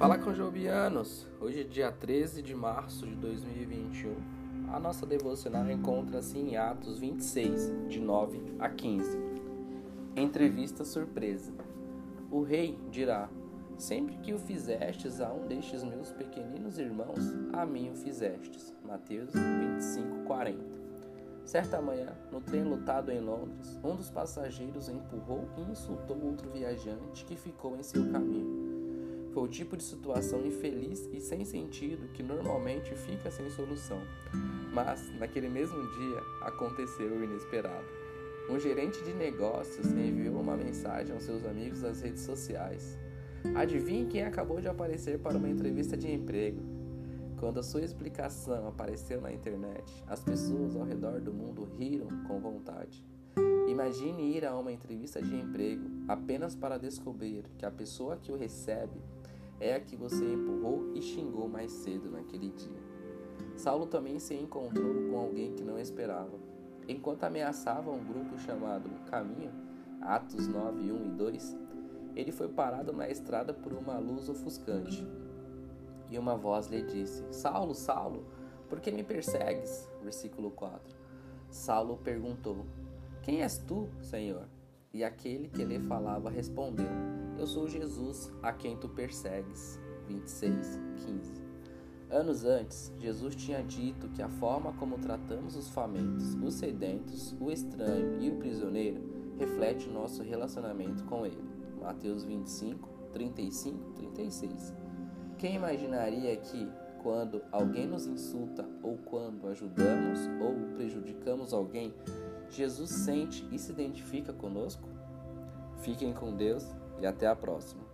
Fala com Jobianos! Hoje é dia 13 de março de 2021. A nossa devocional encontra-se em Atos 26, de 9 a 15. Entrevista surpresa. O rei dirá: Sempre que o fizestes a um destes meus pequeninos irmãos, a mim o fizestes. Mateus 25, 40. Certa manhã, no trem lotado em Londres, um dos passageiros empurrou e insultou outro viajante que ficou em seu caminho. O tipo de situação infeliz e sem sentido que normalmente fica sem solução. Mas, naquele mesmo dia, aconteceu o inesperado. Um gerente de negócios enviou uma mensagem aos seus amigos das redes sociais. Adivinhe quem acabou de aparecer para uma entrevista de emprego. Quando a sua explicação apareceu na internet, as pessoas ao redor do mundo riram com vontade. Imagine ir a uma entrevista de emprego apenas para descobrir que a pessoa que o recebe é a que você empurrou e xingou mais cedo naquele dia. Saulo também se encontrou com alguém que não esperava. Enquanto ameaçava um grupo chamado Caminho, Atos 9, 1 e 2, ele foi parado na estrada por uma luz ofuscante. E uma voz lhe disse: Saulo, Saulo, por que me persegues? Versículo 4. Saulo perguntou: Quem és tu, Senhor? E aquele que lhe falava respondeu: eu sou Jesus a quem tu persegues. 26, 15. Anos antes, Jesus tinha dito que a forma como tratamos os famintos, os sedentos, o estranho e o prisioneiro reflete o nosso relacionamento com Ele. Mateus 25, 35, 36. Quem imaginaria que, quando alguém nos insulta ou quando ajudamos ou prejudicamos alguém, Jesus sente e se identifica conosco? Fiquem com Deus e até a próxima.